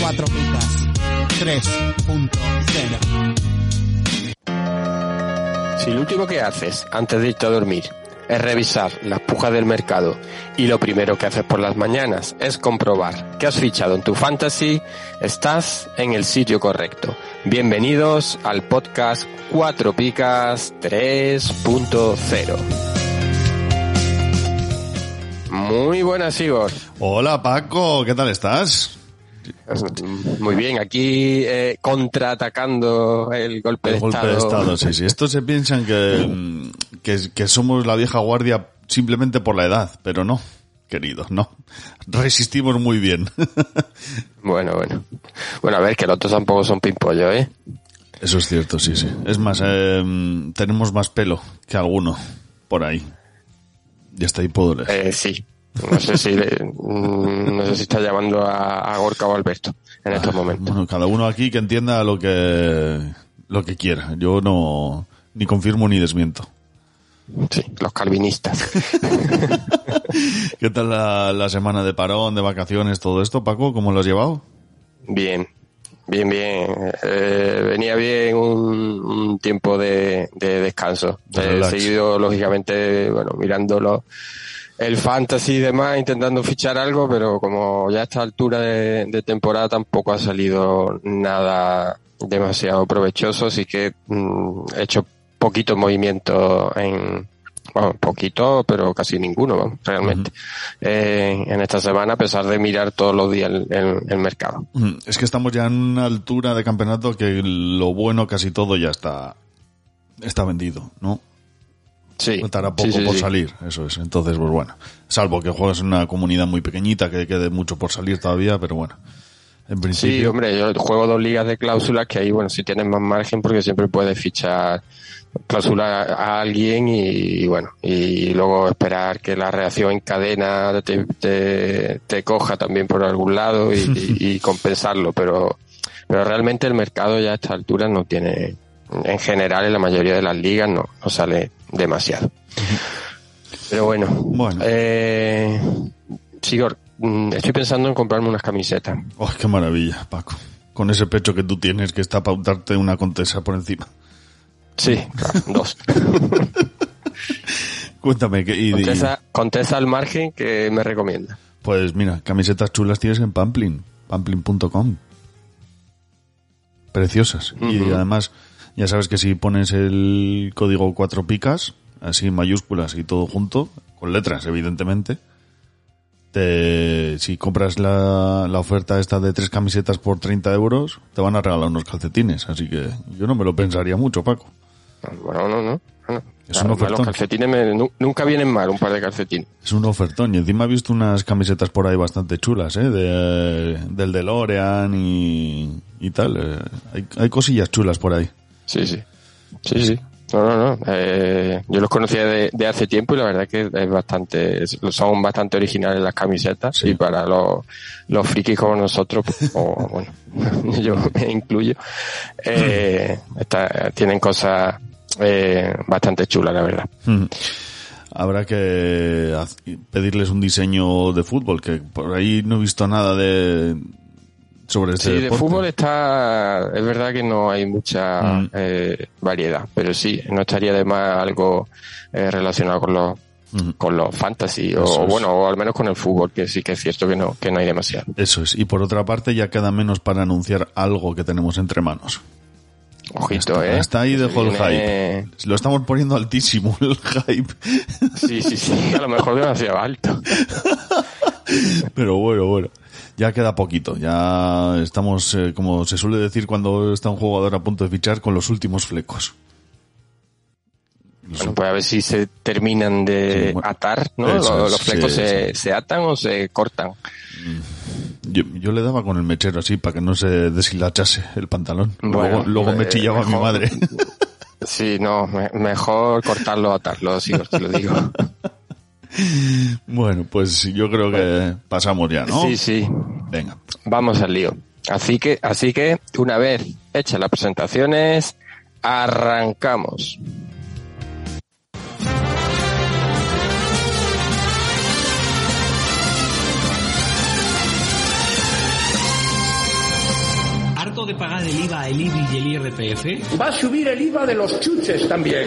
Cuatro picas. 3.0. Si lo último que haces antes de irte a dormir es revisar las pujas del mercado y lo primero que haces por las mañanas es comprobar que has fichado en tu fantasy, estás en el sitio correcto. Bienvenidos al podcast 4 Picas 3.0. Muy buenas, Igor. Hola Paco, ¿qué tal estás? Muy bien, aquí eh, contraatacando el golpe, El de, golpe estado. de estado, sí, sí. Estos se piensan que, mm, que, que somos la vieja guardia simplemente por la edad, pero no, queridos, no. Resistimos muy bien. Bueno, bueno. Bueno, a ver, que los otros tampoco son pimpollo, ¿eh? Eso es cierto, sí, sí. Es más, eh, tenemos más pelo que alguno por ahí. Y hasta ahí puedo leer. Eh, sí. No sé si le- mm, no sé si está llamando a, a Gorka o a Alberto en estos momentos. Bueno, cada uno aquí que entienda lo que, lo que quiera. Yo no, ni confirmo ni desmiento. Sí, los calvinistas. ¿Qué tal la, la semana de parón, de vacaciones, todo esto, Paco? ¿Cómo lo has llevado? Bien, bien, bien. Eh, venía bien un, un tiempo de, de descanso. De He seguido, lógicamente, bueno, mirándolo el fantasy y demás, intentando fichar algo, pero como ya a esta altura de, de temporada tampoco ha salido nada demasiado provechoso, así que mm, he hecho poquito movimiento en, bueno, poquito, pero casi ninguno, realmente, eh, en esta semana, a pesar de mirar todos los días el, el- el mercado. Mm, Es que estamos ya en una altura de campeonato que lo bueno casi todo ya está, está vendido, ¿no? Sí. Faltará poco sí, sí, por sí. salir, eso es. Entonces, pues bueno. Salvo que juegas en una comunidad muy pequeñita que quede mucho por salir todavía, pero bueno. En Sí, principio. hombre, yo juego dos ligas de cláusulas que ahí, bueno, si tienes más margen porque siempre puedes fichar cláusula a alguien y, bueno, y luego esperar que la reacción en cadena te, te, te coja también por algún lado y, y- y compensarlo, pero, pero realmente el mercado ya a esta altura no tiene, en general en la mayoría de las ligas no, no sale demasiado. Pero bueno, Bueno. eh, Sigor, mm, estoy pensando en comprarme unas camisetas. Oh, qué maravilla, Paco. Con ese pecho que tú tienes que está para untarte una contesa por encima. Sí, claro, dos. Cuéntame, que, y, Contesta, contesta al margen que me recomienda. pues mira, camisetas chulas tienes en Pamplin, pamplin.com. Preciosas. Y además, ya sabes que si pones el código cuatro picas, así en mayúsculas y todo junto, con letras, evidentemente, te, si compras la, la oferta esta de tres camisetas por 30 euros, te van a regalar unos calcetines. Así que yo no me lo pensaría mucho, Paco. Bueno, no, no. no. Es un ofertón. los calcetines me- nu- nunca vienen mal, un par de calcetines. Es un ofertón. Y encima he visto unas camisetas por ahí bastante chulas, ¿eh? De, del DeLorean y, y tal. Eh, Hay, hay cosillas chulas por ahí. Sí, sí. Sí, sí. No, no, no. Eh, yo los conocía de, de hace tiempo y la verdad que es bastante, es- son bastante originales las camisetas Sí. y para los, los frikis como nosotros, o bueno, yo me incluyo, eh, está- tienen cosas eh, bastante chulas, la verdad. Mm. Habrá que pedirles un diseño de fútbol, que por ahí no he visto nada de sobre este Sí, de fútbol está, es verdad que no hay mucha Mm. eh, variedad, pero sí, no estaría de más algo eh, relacionado con los con los fantasy o, bueno, o al menos con el fútbol, que sí que es cierto que no, que no hay demasiado. Eso es. Y por otra parte, ya queda menos para anunciar algo que tenemos entre manos. Ojito, Hasta, eh. hasta ahí Se dejó el hype. Lo estamos poniendo altísimo, el hype. Sí, sí, sí, a lo mejor demasiado alto. Pero bueno, bueno. Ya queda poquito. Ya estamos, eh, como se suele decir cuando está un jugador a punto de fichar, con los últimos flecos. Bueno, pues a ver si se terminan de Sí, bueno. atar, ¿no? Los, flecos sí, se, se atan o se cortan. Yo, yo le daba con el mechero así para que no se deshilachase el pantalón. Bueno, luego luego me eh, chillaba mi mejor. madre. Sí, no, me- mejor cortarlo o atarlo, sí, os te lo digo. bueno, pues yo creo que pasamos ya, ¿no? Sí, sí, Venga. vamos al lío. Así que, así que, una vez hechas las presentaciones, arrancamos. ¿Harto de pagar el IVA, el IBI y el IRPF? Va a subir el IVA de los chuches también.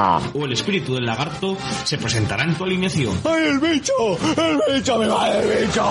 O el espíritu del lagarto se presentará en tu alineación. ¡Ay, el bicho! ¡El bicho me va el bicho!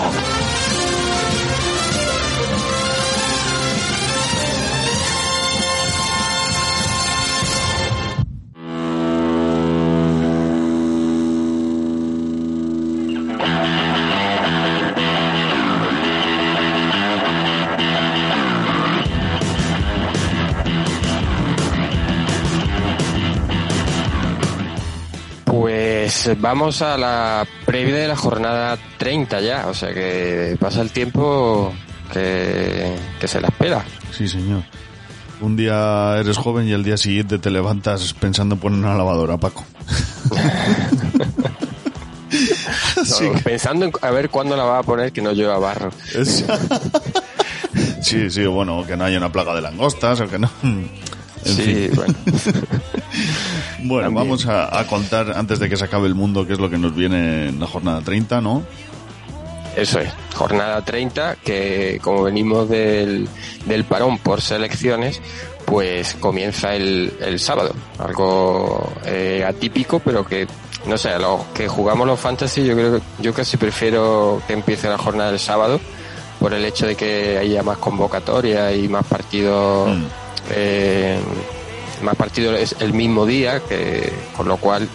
Pues vamos a la previa de la jornada 30 ya, o sea que pasa el tiempo que, que se la espera. Sí, señor. Un día eres joven y el día siguiente te levantas pensando en poner una lavadora, Paco. No, que- Pensando en a ver cuándo la va a poner que no lleva barro. es- sí, sí, bueno, que no haya una plaga de langostas o que no. En sí, fin. bueno. Bueno, También. vamos a, a contar antes de que se acabe el mundo qué es lo que nos viene en la jornada 30, ¿no? Eso es, jornada 30, que como venimos del, del parón por selecciones, pues comienza el, el sábado. Algo eh, atípico, pero que, no sé, a los que jugamos los fantasy, yo creo que yo casi prefiero que empiece la jornada el sábado, por el hecho de que haya más convocatoria y más partidos, Mm. Eh, más partidos es el mismo día, que con lo cual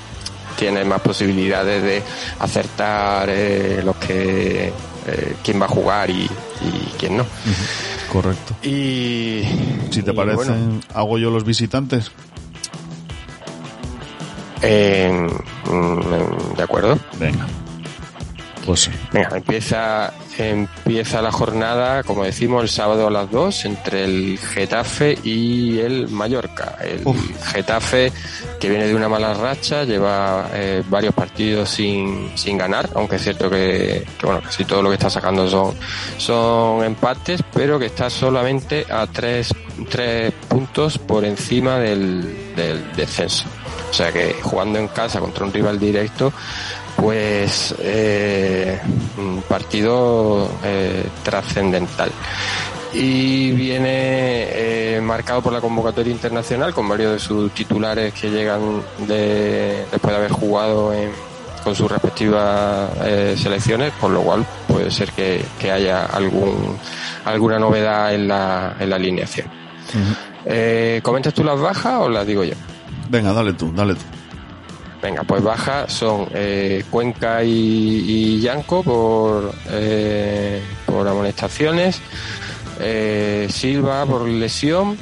tienes más posibilidades de acertar eh, los que eh, quién va a jugar y, y quién no. Correcto. Y Si te y parece, bueno, hago yo los visitantes. eh, de acuerdo. Venga. Pues sí. Venga, empieza, empieza la jornada, como decimos, el sábado a las 2 entre el Getafe y el Mallorca. El Uf. Getafe, que viene de una mala racha, lleva eh, varios partidos sin, sin ganar, aunque es cierto que, que, bueno, casi todo lo que está sacando son, son empates, pero que está solamente a tres, tres puntos por encima del, del descenso. O sea que jugando en casa contra un rival directo, pues eh, un partido eh, trascendental y viene eh, marcado por la convocatoria internacional con varios de sus titulares que llegan de, después de haber jugado en- con sus respectivas eh, selecciones, por lo cual puede ser que, que haya algún alguna novedad en la, en la alineación. Eh, ¿Comentas tú las bajas o las digo yo? Venga, dale tú, dale tú. Venga, pues bajas son eh, Cuenca y, y Yanco por, eh, por amonestaciones, eh, Silva por lesión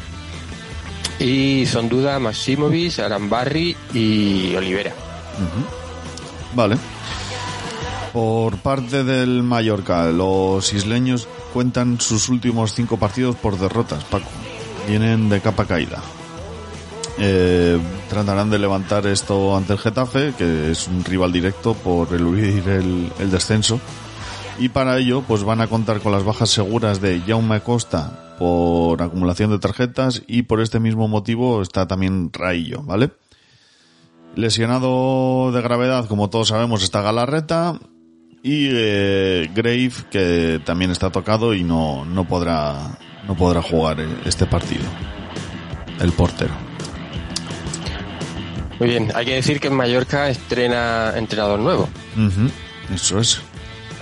y son duda Maximovic, Arambarri y Olivera. Vale. Por parte del Mallorca, los isleños cuentan sus últimos cinco partidos por derrotas, Paco. Vienen de capa caída. Eh, tratarán de levantar esto ante el Getafe, que es un rival directo por eludir el, el descenso. Y para ello, pues van a contar con las bajas seguras de Jaume Costa por acumulación de tarjetas y por este mismo motivo está también Raillo, ¿vale? Lesionado de gravedad, como todos sabemos, está Galarreta y eh, Grave, que también está tocado y no, no podrá no podrá jugar eh, este partido. El portero. Muy bien, hay que decir que en Mallorca estrena entrenador nuevo. Ujú, Eso es.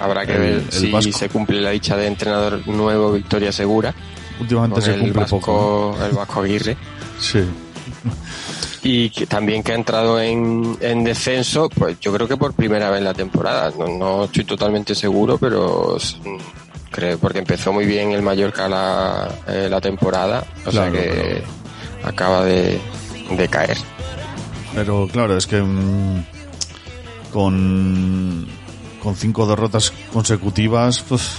Habrá que El- ver el si vasco. se cumple la dicha de entrenador nuevo Victoria Segura. Últimamente se el cumple vasco, poco. el vasco Aguirre. Sí. Y que también que ha entrado en, en descenso, pues yo creo que por primera vez en la temporada. No, no estoy totalmente seguro, pero creo porque empezó muy bien el Mallorca la, eh, la temporada. O Claro, sea que acaba de, de caer. Pero claro, es que mm, con, con cinco derrotas consecutivas, pues,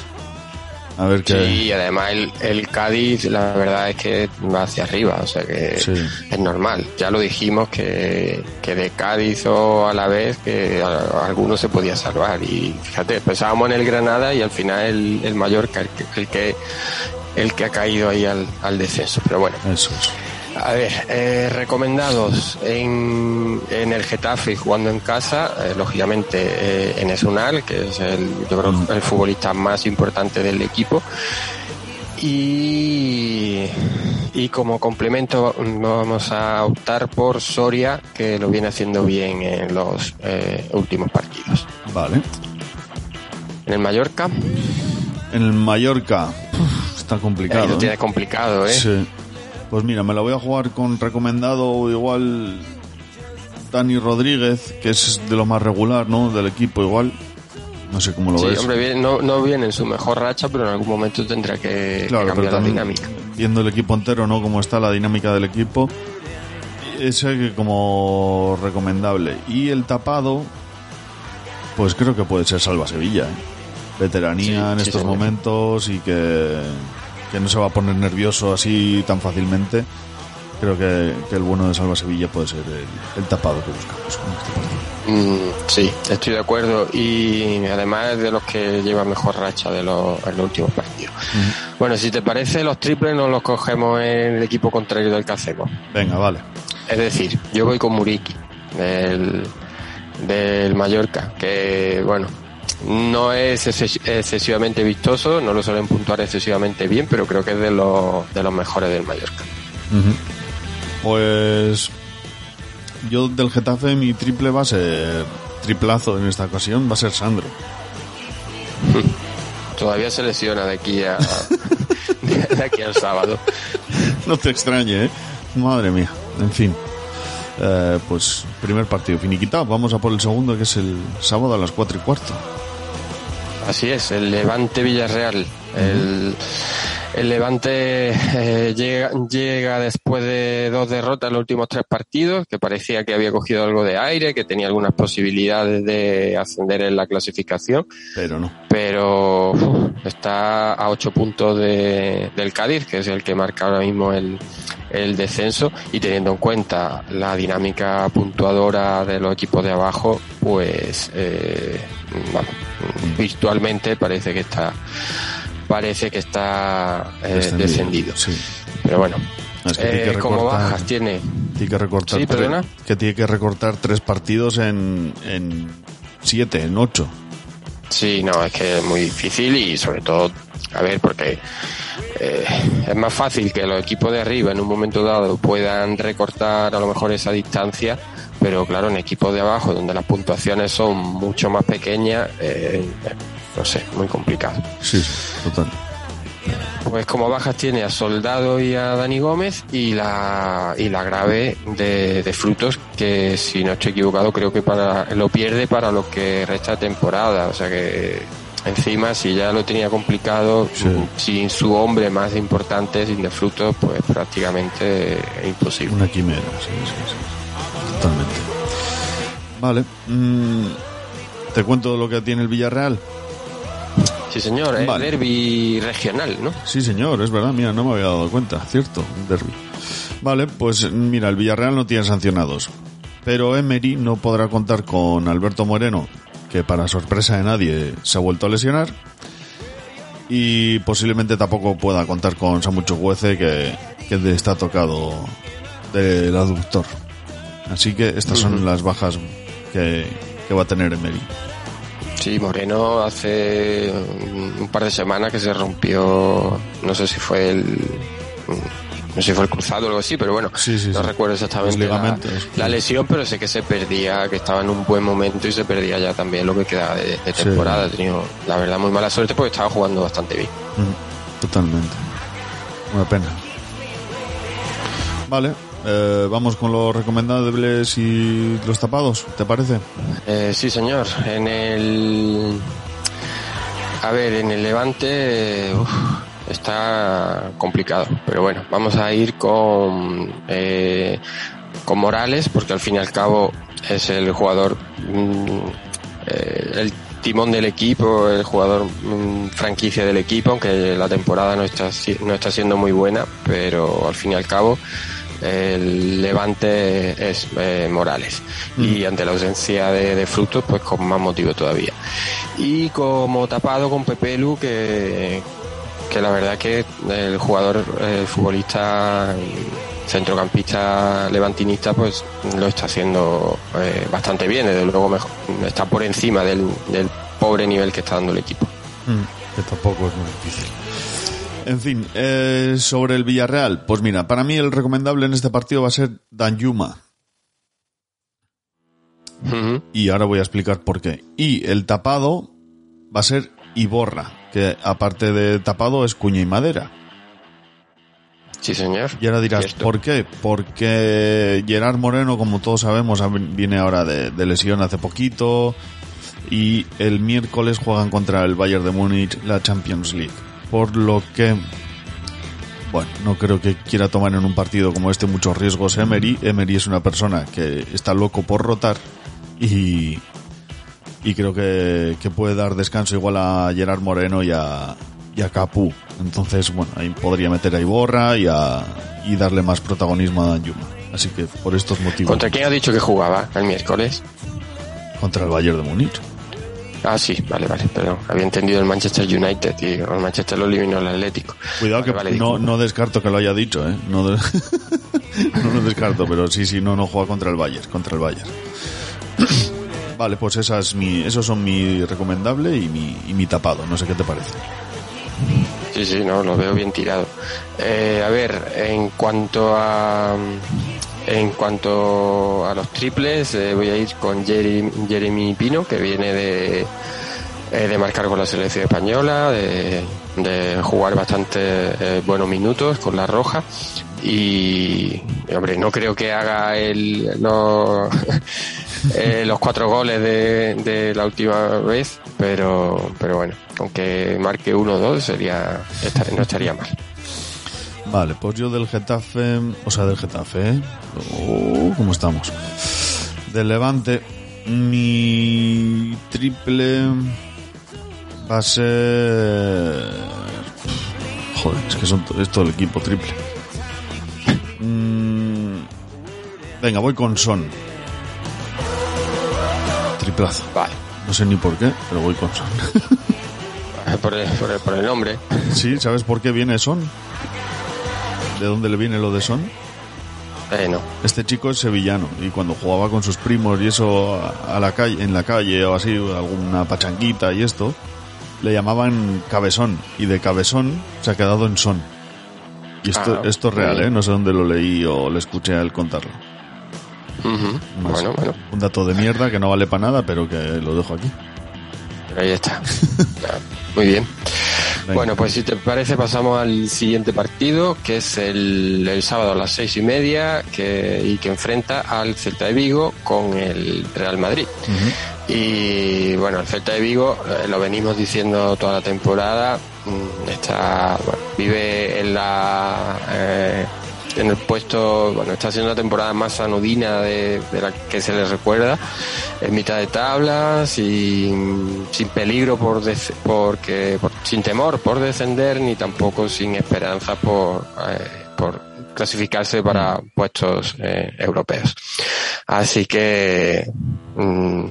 a ver qué. Sí, y además el, el Cádiz, la verdad es que va hacia arriba, o sea que Sí. es normal. Ya lo dijimos que, que de Cádiz o a la vez que a- alguno se podía salvar. Y fíjate, pensábamos en el Granada y al final el, el Mallorca, el que, el que, el que ha caído ahí al, al descenso. Pero bueno, Eso es. A ver, eh, recomendados en, en el Getafe jugando en casa, eh, lógicamente eh, en Esunal, que es el, yo creo, el futbolista más importante del equipo. Y, y como complemento vamos a optar por Soria, que lo viene haciendo bien en los eh, últimos partidos. Vale. En el Mallorca, En el Mallorca, uf, está complicado. lo tiene complicado, ¿eh? Sí. Pues mira, me la voy a jugar con recomendado igual Dani Rodríguez, que es de lo más regular, ¿no? Del equipo igual. No sé cómo lo Sí, ves. hombre, bien- no, no viene en su mejor racha, pero en algún momento tendrá que, que Claro, pero cambiar la dinámica. viendo el equipo entero, ¿no? Cómo está la dinámica del equipo. Ese como recomendable. Y el tapado, pues creo que puede ser Salva Sevilla. ¿eh? Veteranía Sí, en sí, estos momentos y que, que no se va a poner nervioso así tan fácilmente. Creo que, que el bueno de Salva Sevilla puede ser el, el tapado que buscamos en este partido. Mm, sí, estoy de acuerdo y además es de los que lleva mejor racha de los, en los últimos partidos. Bueno, si te parece, los triples no los cogemos en el equipo contrario del que hacemos. Venga, vale. Es decir, yo voy con Muriki del, del Mallorca, que bueno, no es exces- excesivamente vistoso, no lo suelen puntuar excesivamente bien, pero creo que es de los, de los mejores del Mallorca. Pues yo del Getafe mi triple va a ser triplazo en esta ocasión, va a ser Sandro. Todavía se lesiona de aquí a, de aquí al sábado. No te extrañe, ¿eh? Madre mía. En fin. Eh, pues primer partido finiquitado. Vamos a por el segundo que es el sábado a las cuatro y cuarto. Así es, el Levante Villarreal. El, el Levante eh, llega, llega después de dos derrotas en los últimos tres partidos, que parecía que había cogido algo de aire, que tenía algunas posibilidades de ascender en la clasificación, Pero no. pero uf, está a ocho puntos de, del Cádiz, que es el que marca ahora mismo el, el descenso, y teniendo en cuenta la dinámica puntuadora de los equipos de abajo, pues eh, vamos, virtualmente parece que está parece que está eh, Descendido. descendido. Sí. Pero bueno, Es que tiene eh, como bajas tiene Tiene que recortar Sí, tres- que tiene que recortar tres partidos en, en siete, en ocho. Sí, no, es que es muy difícil y sobre todo, a ver, porque eh, es más fácil que los equipos de arriba en un momento dado puedan recortar a lo mejor esa distancia, pero claro, en equipos de abajo donde las puntuaciones son mucho más pequeñas, eh, no sé, muy complicado. Sí, sí, total. Pues como bajas tiene a Soldado y a Dani Gómez y la y la grave de, de Frutos que si no estoy equivocado creo que para lo pierde para lo que resta temporada o sea que encima si ya lo tenía complicado Sí. sin su hombre más importante sin de Frutos pues prácticamente es imposible Una quimera, sí, sí, sí. Totalmente. Vale. mm, Te cuento lo que tiene el Villarreal. Sí señor es Vale. derby regional ¿no? Sí, señor, es verdad, mira, no me había dado cuenta, cierto, un derby. Vale, pues mira, el Villarreal no tiene sancionados. Pero Emery no podrá contar con Alberto Moreno, que para sorpresa de nadie se ha vuelto a lesionar. Y posiblemente tampoco pueda contar con Samu Chukwueze, que, que está tocado del aductor. Así que estas son las bajas que, que va a tener Emery. Sí, Moreno hace un par de semanas que se rompió, no sé si fue el, no sé si fue el cruzado o algo así, pero bueno, Sí, sí, no sí. recuerdo exactamente la, lesión, pero sé que se perdía, que estaba en un buen momento y se perdía ya también lo que quedaba de, temporada. Ha tenido, la verdad, muy mala suerte porque estaba jugando bastante bien. Totalmente. Una pena. Vale, eh, vamos con los recomendables y los tapados, ¿te parece? Eh, sí, señor. En el. A ver, en el Levante. está complicado. Pero bueno, vamos a ir con. eh, con Morales, porque al fin y al cabo es el jugador. mm, eh, el timón del equipo, el jugador mm, franquicia del equipo, aunque la temporada no está, no está siendo muy buena, pero al fin y al cabo el Levante es eh, Morales. Y ante la ausencia de, de frutos pues con más motivo todavía. Y como tapado con Pepelu que, que la verdad que el jugador el futbolista centrocampista levantinista pues lo está haciendo eh, bastante bien. Desde luego mejor, está por encima del, del pobre nivel que está dando el equipo. Mm, que tampoco es muy difícil. En fin, eh, sobre el Villarreal, pues mira, para mí el recomendable en este partido va a ser Danjuma. Ujú. Y ahora voy a explicar por qué. Y el tapado va a ser Iborra, que aparte de tapado es cuña y madera. sí señor Y ahora dirás, Cierto. ¿por qué? Porque Gerard Moreno, como todos sabemos, viene ahora de, de lesión hace poquito y el miércoles juegan contra el Bayern de Múnich la Champions League. Por lo que, bueno, no creo que quiera tomar en un partido como este muchos riesgos Emery. Emery es una persona que está loco por rotar y, y creo que, que puede dar descanso igual a Gerard Moreno y a, y a Capú. Entonces, bueno, ahí podría meter a Iborra y, a, y darle más protagonismo a Danjuma. Así que por estos motivos ¿Contra quién ha dicho que jugaba el miércoles? contra el Bayern de Múnich. Ah, sí, vale, vale, perdón. Había entendido el Manchester United y el Manchester lo eliminó el Atlético. Cuidado Vale, que vale, no, descarto que lo haya dicho, ¿eh? No, de- no lo descarto, pero sí, sí, no, no juega contra el Bayern, contra el Bayern. Vale, pues esa es mi, esos son mi recomendable y mi, y mi tapado. No sé qué te parece. Sí, sí, no, lo veo bien tirado. Eh, a ver, en cuanto a en cuanto a los triples, eh, voy a ir con Jeremy, Pino, que viene de, eh, de marcar con la selección española, de, jugar bastante eh, buenos minutos con la roja. Y, hombre, no creo que haga el, los, los cuatro goles de, la última vez, pero, pero bueno, aunque marque uno o dos sería, no estaría mal. Vale, pues yo del Getafe, o sea, del Getafe, ¿eh? Oh, ¿Cómo estamos? Del Levante, mi triple va a ser... Joder, es que son, es todo el equipo triple. Mm, venga, voy con Son. Triplazo. Vale, No sé ni por qué, pero voy con Son. por el, por el, por el nombre. sí, ¿sabes por qué viene Son? ¿De dónde le viene lo de Son? Eh, no. Este chico es sevillano y cuando jugaba con sus primos y eso a, la calle, en la calle o así, alguna pachanguita y esto, le llamaban cabezón y de cabezón se ha quedado en son. Y esto, Ah, esto es real, ¿eh? No sé dónde lo leí o le escuché a él contarlo. Bueno, bueno, Un dato de mierda que no vale para nada, pero que lo dejo aquí. ahí está. Muy bien. Venga. Bueno, pues si te parece pasamos al siguiente partido, que es el, el sábado a las seis y media, que, y que enfrenta al Celta de Vigo con el Real Madrid. Y bueno, el Celta de Vigo, eh, lo venimos diciendo toda la temporada, mm, está, bueno, vive en la, eh, en el puesto, bueno, está siendo la temporada más anodina de, de la que se les recuerda, en mitad de tabla, sin, sin peligro por, dec- porque, por- sin temor por descender, ni tampoco sin esperanza por, eh, por clasificarse para puestos eh, europeos. Así que mm,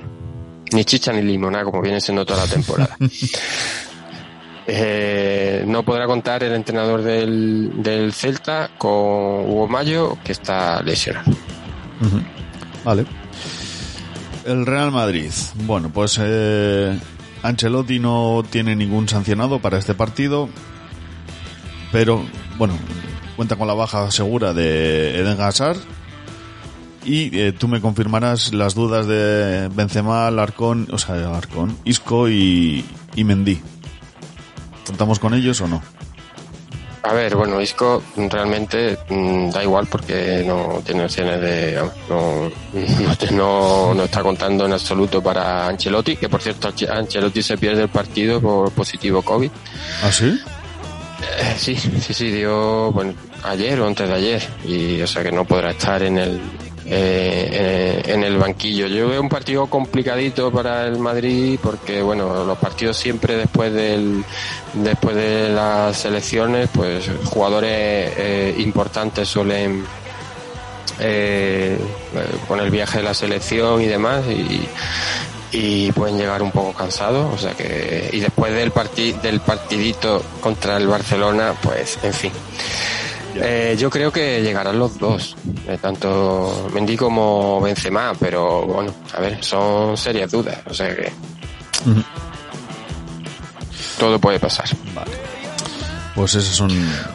ni chicha ni limona, como viene siendo toda la temporada. Eh, no podrá contar el entrenador del, del Celta con Hugo Mayo, que está lesionado. Vale. El Real Madrid. Bueno, pues eh, Ancelotti no tiene ningún sancionado para este partido, pero bueno, cuenta con la baja segura de Eden Hazard y eh, tú me confirmarás las dudas de Benzema, Alarcón, o sea, Alarcón, Isco y, y Mendy. ¿Contamos con ellos o no? A ver, bueno, Isco realmente mm, da igual porque no tiene opciones de. No, no, está contando en absoluto para Ancelotti, que por cierto, Ancelotti se pierde el partido por positivo COVID. ¿Ah, sí? Eh, sí, sí, sí, dio bueno, ayer o antes de ayer, y o sea que no podrá estar en el. Eh, eh, en el banquillo. Yo veo un partido complicadito para el Madrid porque bueno, los partidos siempre después del después de las elecciones, pues jugadores eh, importantes suelen eh, eh, con el viaje de la selección y demás y, y pueden llegar un poco cansados, o sea que y después del parti- del partidito contra el Barcelona, pues en fin. Eh, yo creo que llegarán los dos, eh, tanto Mendy como Benzema, pero bueno, a ver, son serias dudas, o sea que todo puede pasar. Vale. Pues esas son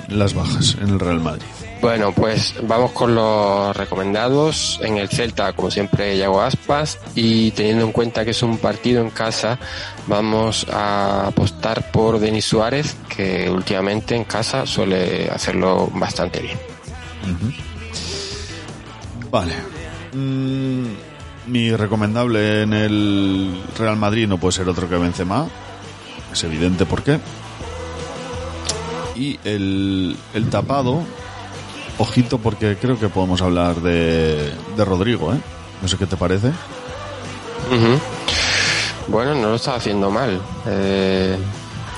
las bajas en el Real Madrid. Bueno, pues vamos con los recomendados. En el Celta, como siempre, Yago Aspas. Y teniendo en cuenta que es un partido en casa, vamos a apostar por Denis Suárez, que últimamente en casa suele hacerlo bastante bien. Vale. Mm, mi recomendable en el Real Madrid no puede ser otro que Benzema. Es evidente por qué. Y el, el tapado, ojito porque creo que podemos hablar de, de Rodrigo, ¿eh? No sé qué te parece. Bueno, no lo está haciendo mal. Eh,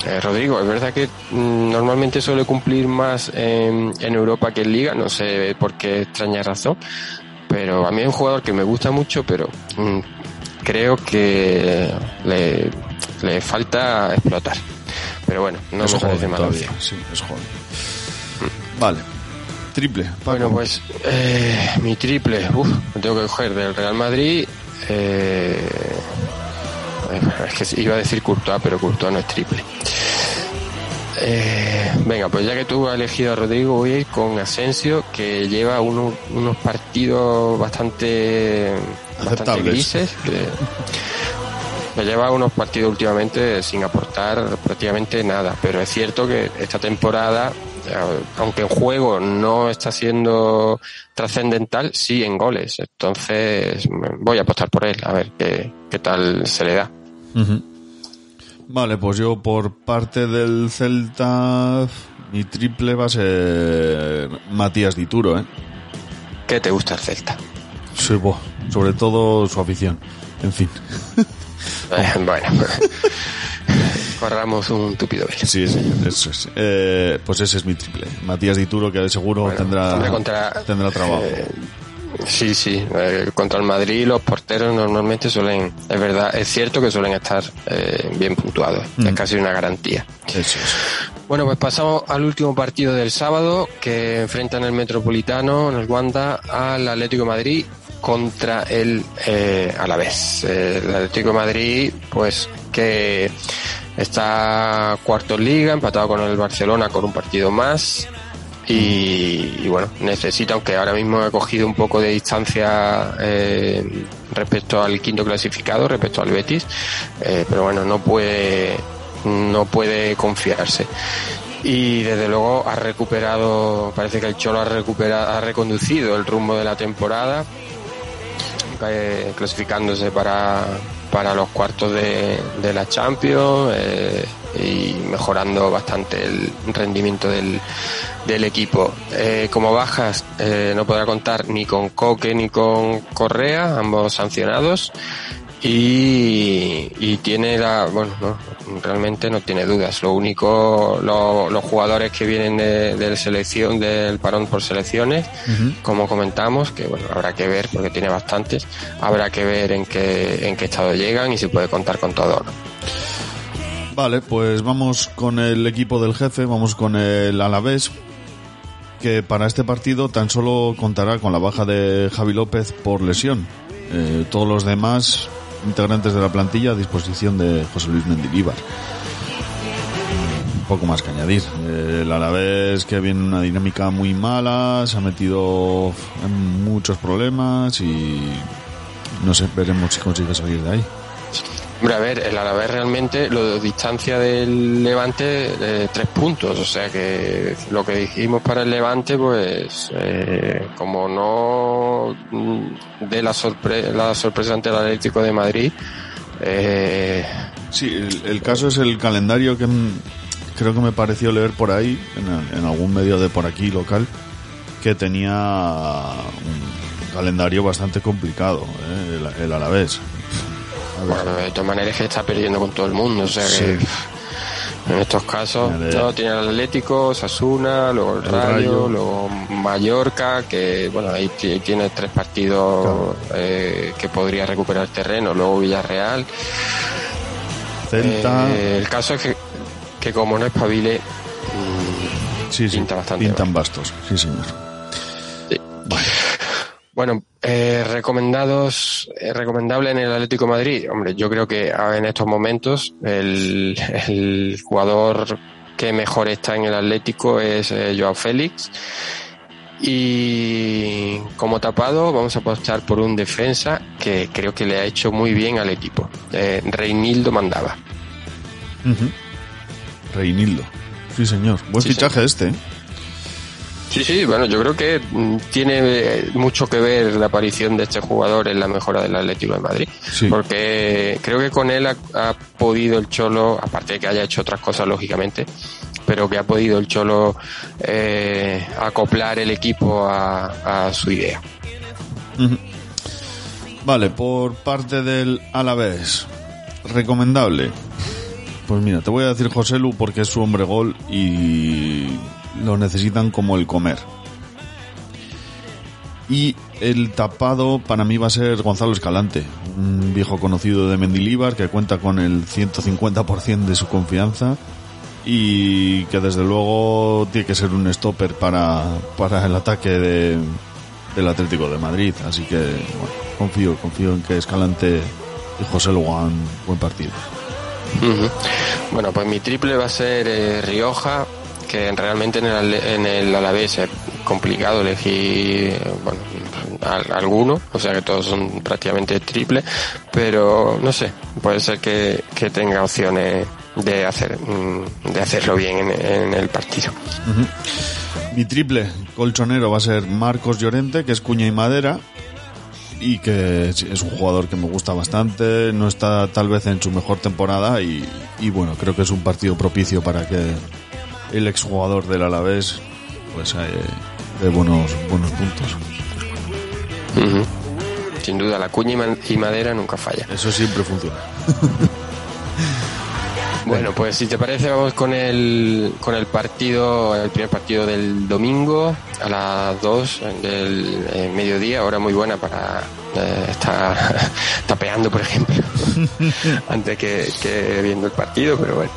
eh, Rodrigo, es verdad que mm, normalmente suele cumplir más en, en Europa que en Liga, no sé por qué extraña razón, pero a mí es un jugador que me gusta mucho, pero mm, creo que le, le falta explotar. Pero bueno, no es me parece joven mal. todavía. Sí, es joven. Vale. Triple. Paco. Bueno, pues eh, mi triple, uff, me tengo que coger del Real Madrid. Eh, eh, es que iba a decir Courtois, pero Courtois no es triple. Eh, venga, pues ya que tú has elegido a Rodrigo, voy a ir con Asensio, que lleva uno- unos partidos bastante, bastante grises. Que, que lleva unos partidos últimamente sin aportar prácticamente nada, pero es cierto que esta temporada, aunque en juego no está siendo trascendental, sí en goles. Entonces voy a apostar por él, a ver qué, qué tal se le da. Vale, pues yo por parte del Celta, mi triple va a ser Matías Dituro, ¿eh? ¿Qué te gusta el Celta? Sí, sobre todo su afición. En fin. Eh, bueno, corramos un tupido velo. Sí, sí, eso es. Eh, pues ese es mi triple. Matías Dituro, que de seguro Bueno, tendrá, contra- tendrá trabajo. Eh, Sí, sí. eh, contra el Madrid los porteros normalmente suelen, es verdad, es cierto que suelen estar eh, bien puntuados. Es casi una garantía. Eso es. Bueno, pues pasamos al último partido del sábado que enfrentan el Metropolitano, en el Wanda, al Atlético de Madrid contra el eh, Alavés. El Atlético de Madrid, pues que está cuarto en liga, empatado con el Barcelona con un partido más. Y, y bueno, necesita, aunque ahora mismo ha cogido un poco de distancia eh, respecto al quinto clasificado, respecto al Betis, eh, pero bueno, no puede, no puede confiarse. Y desde luego ha recuperado, parece que el Cholo ha recuperado, ha reconducido el rumbo de la temporada, eh, clasificándose para, para los cuartos de, la Champions eh, y mejorando bastante el rendimiento del, del equipo. Eh, como bajas no podrá contar ni con Coque ni con Correa, ambos sancionados. Y, y tiene la, bueno, no, realmente no tiene dudas. Lo único, lo- los jugadores que vienen de, de selección, del parón por selecciones, como comentamos, que bueno, habrá que ver porque tiene bastantes, habrá que ver en qué, en qué estado llegan y si puede contar con todo. ¿no? Vale, pues vamos con el equipo del jefe, vamos con el Alavés, que para este partido tan solo contará con la baja de Javi López por lesión. Eh, todos los demás integrantes de la plantilla a disposición de José Luis Mendilíbar. Poco más que añadir. El Alavés que viene en una dinámica muy mala, se ha metido en muchos problemas y no sé, veremos si consigue salir de ahí. Hombre, a ver, el Alavés realmente lo distancia del Levante de tres puntos, o sea que lo que dijimos para el Levante, pues eh, como no mm, de la, sorpre la sorpresa ante el Atlético de Madrid, eh, Sí, el, caso es el calendario que mm, creo que me pareció leer por ahí, en, en algún medio de por aquí local, que tenía un calendario bastante complicado, ¿eh? el, el Alavés. Bueno, de todas maneras es que está perdiendo con todo el mundo, o sea Sí. que en estos casos no, tiene el Atlético, Sasuna, luego el, El Rayo, Rayo. luego Mallorca, que bueno, ahí ti- tiene tres partidos eh, que podría recuperar terreno, luego Villarreal. Eh, el caso es que, que como no espabile, mm, sí, sí, pinta bastante pintan bastos, sí señor. Bueno, eh, recomendados, eh, recomendable en el Atlético de Madrid. Hombre, yo creo que en estos momentos el, el jugador que mejor está en el Atlético es eh, Joao Félix. Y como tapado vamos a apostar por un defensa que creo que le ha hecho muy bien al equipo. Eh, Reinildo Mandaba. Ujú. Reinildo, sí señor. Buen Sí, fichaje este, ¿eh? Sí, sí, bueno, yo creo que mm, tiene eh, mucho que ver la aparición de este jugador en la mejora del Atlético de Madrid. Sí. Porque creo que con él ha, ha podido el Cholo, aparte de que haya hecho otras cosas lógicamente, pero que ha podido el Cholo eh, acoplar el equipo a, a su idea. Vale, por parte del Alavés, recomendable. Pues mira, te voy a decir José Lu porque es su hombre gol y lo necesitan como el comer. Y el tapado para mí va a ser Gonzalo Escalante, un viejo conocido de Mendilíbar que cuenta con el 150% de su confianza y que desde luego tiene que ser un stopper para, para el ataque de, del Atlético de Madrid. Así que bueno, confío, confío en que Escalante y José Lu hagan buen partido. Bueno, pues mi triple va a ser eh, Rioja, que realmente en el, en el Alavés es complicado elegir bueno, al- alguno, o sea que todos son prácticamente triple, pero no sé, puede ser que, que tenga opciones de hacer mm, de hacerlo bien en, en el partido. Mi triple colchonero va a ser Marcos Llorente, que es cuña y madera. Y que es un jugador que me gusta bastante, no está tal vez en su mejor temporada y, y bueno, creo que es un partido propicio para que el exjugador del Alavés pues eh, dé buenos, buenos puntos. Sin duda, la cuña y ma- y madera nunca falla. Eso siempre funciona. Bueno, pues si te parece vamos con el, con el partido, el primer partido del domingo a las 2 del eh, mediodía, hora muy buena para eh, estar tapeando, por ejemplo, antes que, que viendo el partido, pero bueno.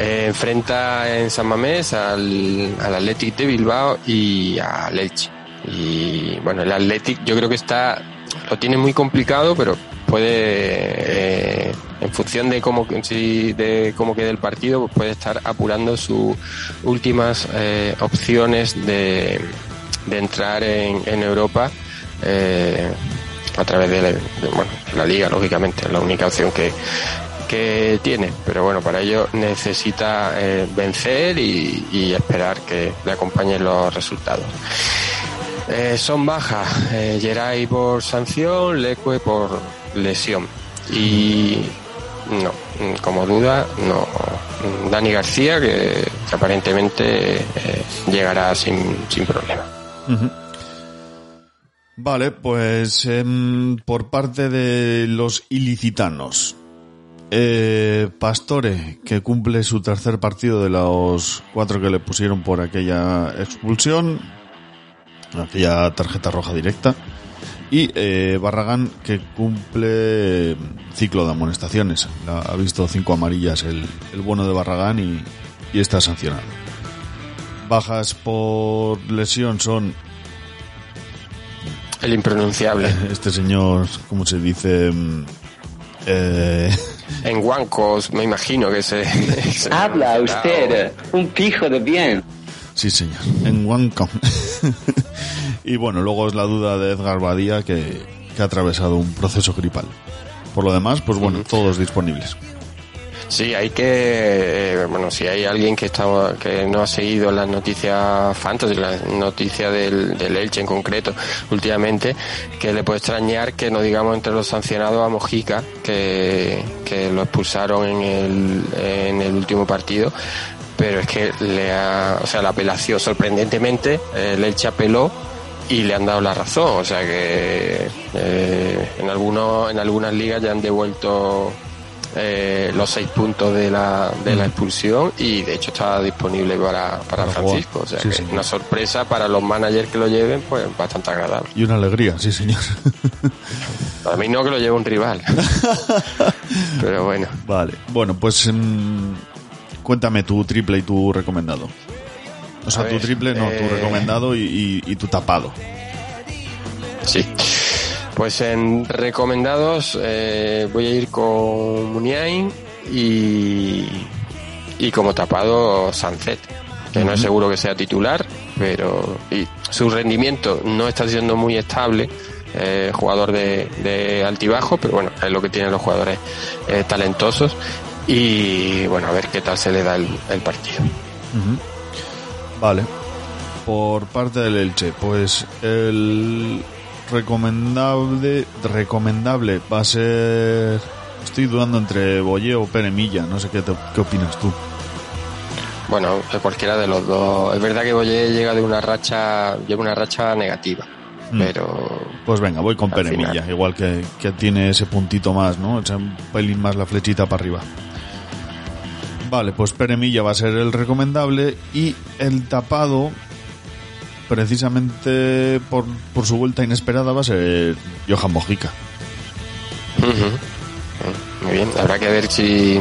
Eh, enfrenta en San Mamés al, al Athletic de Bilbao y a Leche. Y bueno, el Athletic yo creo que está, lo tiene muy complicado, pero puede, eh, en función de cómo, de cómo quede el partido, pues puede estar apurando sus últimas eh, opciones de, de entrar en, en Europa eh, a través de la, bueno, la liga, lógicamente, es la única opción que, que tiene, pero bueno, para ello necesita eh, vencer y, y esperar que le acompañen los resultados. Eh, son bajas, eh, Geray por sanción, Leque por lesión. Y no, como duda, no. Dani García, que, aparentemente eh, llegará sin, sin problema. Vale, pues em, por parte de los ilicitanos. Eh, Pastore, que cumple su tercer partido de los cuatro que le pusieron por aquella expulsión, aquella tarjeta roja directa. Y eh, Barragán, que cumple ciclo de amonestaciones. La- Ha visto cinco amarillas el, el bueno de Barragán y, y está sancionado. Bajas por lesión son El impronunciable. este señor, ¿cómo se dice? Mm, Eh, En Huancos, me imagino que se. se- Habla usted, un pijo de bien. sí, señor, en Wancom. y bueno, luego es la duda de Edgar Badía que, que ha atravesado un proceso gripal. Por lo demás, pues bueno, todos disponibles. Sí, hay que, eh, bueno, si hay alguien que está, que no ha seguido las noticias fantasy, las noticias del, del Elche en concreto, últimamente, que le puede extrañar que no digamos entre los sancionados a Mojica, que, que lo expulsaron en el, en el último partido, pero es que le ha, o sea, la apelación, sorprendentemente, el Elche apeló y le han dado la razón, o sea que eh, en algunos, en algunas ligas ya han devuelto eh, los seis puntos de la, de la expulsión y de hecho está disponible para, para, Para Francisco. jugar. O sea, Sí, que sí. una sorpresa para los managers que lo lleven, pues bastante agradable. Y una alegría, sí, señor. Para mí no que lo lleve un rival. Pero bueno, vale, bueno, pues mm, cuéntame tu triple y tu recomendado. O sea, tu triple, no, tu eh, recomendado y, y- y tu tapado. sí. Pues en recomendados eh, voy a ir con Muniain y, y como tapado Sancet, que no es seguro que sea titular, pero y su rendimiento no está siendo muy estable. eh, jugador de, de altibajo, pero bueno, es lo que tienen los jugadores eh, talentosos. Y bueno, a ver qué tal se le da el, el partido. Vale. Por parte del Elche, pues el recomendable recomendable va a ser estoy dudando entre Boye o Peremilla, no sé qué te- qué opinas tú. Bueno, de cualquiera de los dos. Es verdad que Boye llega de una racha, lleva una racha negativa, Mm. pero Pues venga, voy con Peremilla, final. igual que, que tiene ese puntito más, ¿no? Echa un pelín más la flechita para arriba. Vale, pues Peremilla va a ser el recomendable y el tapado, precisamente por, por su vuelta inesperada, va a ser Johan Mojica. Muy bien, habrá que ver si,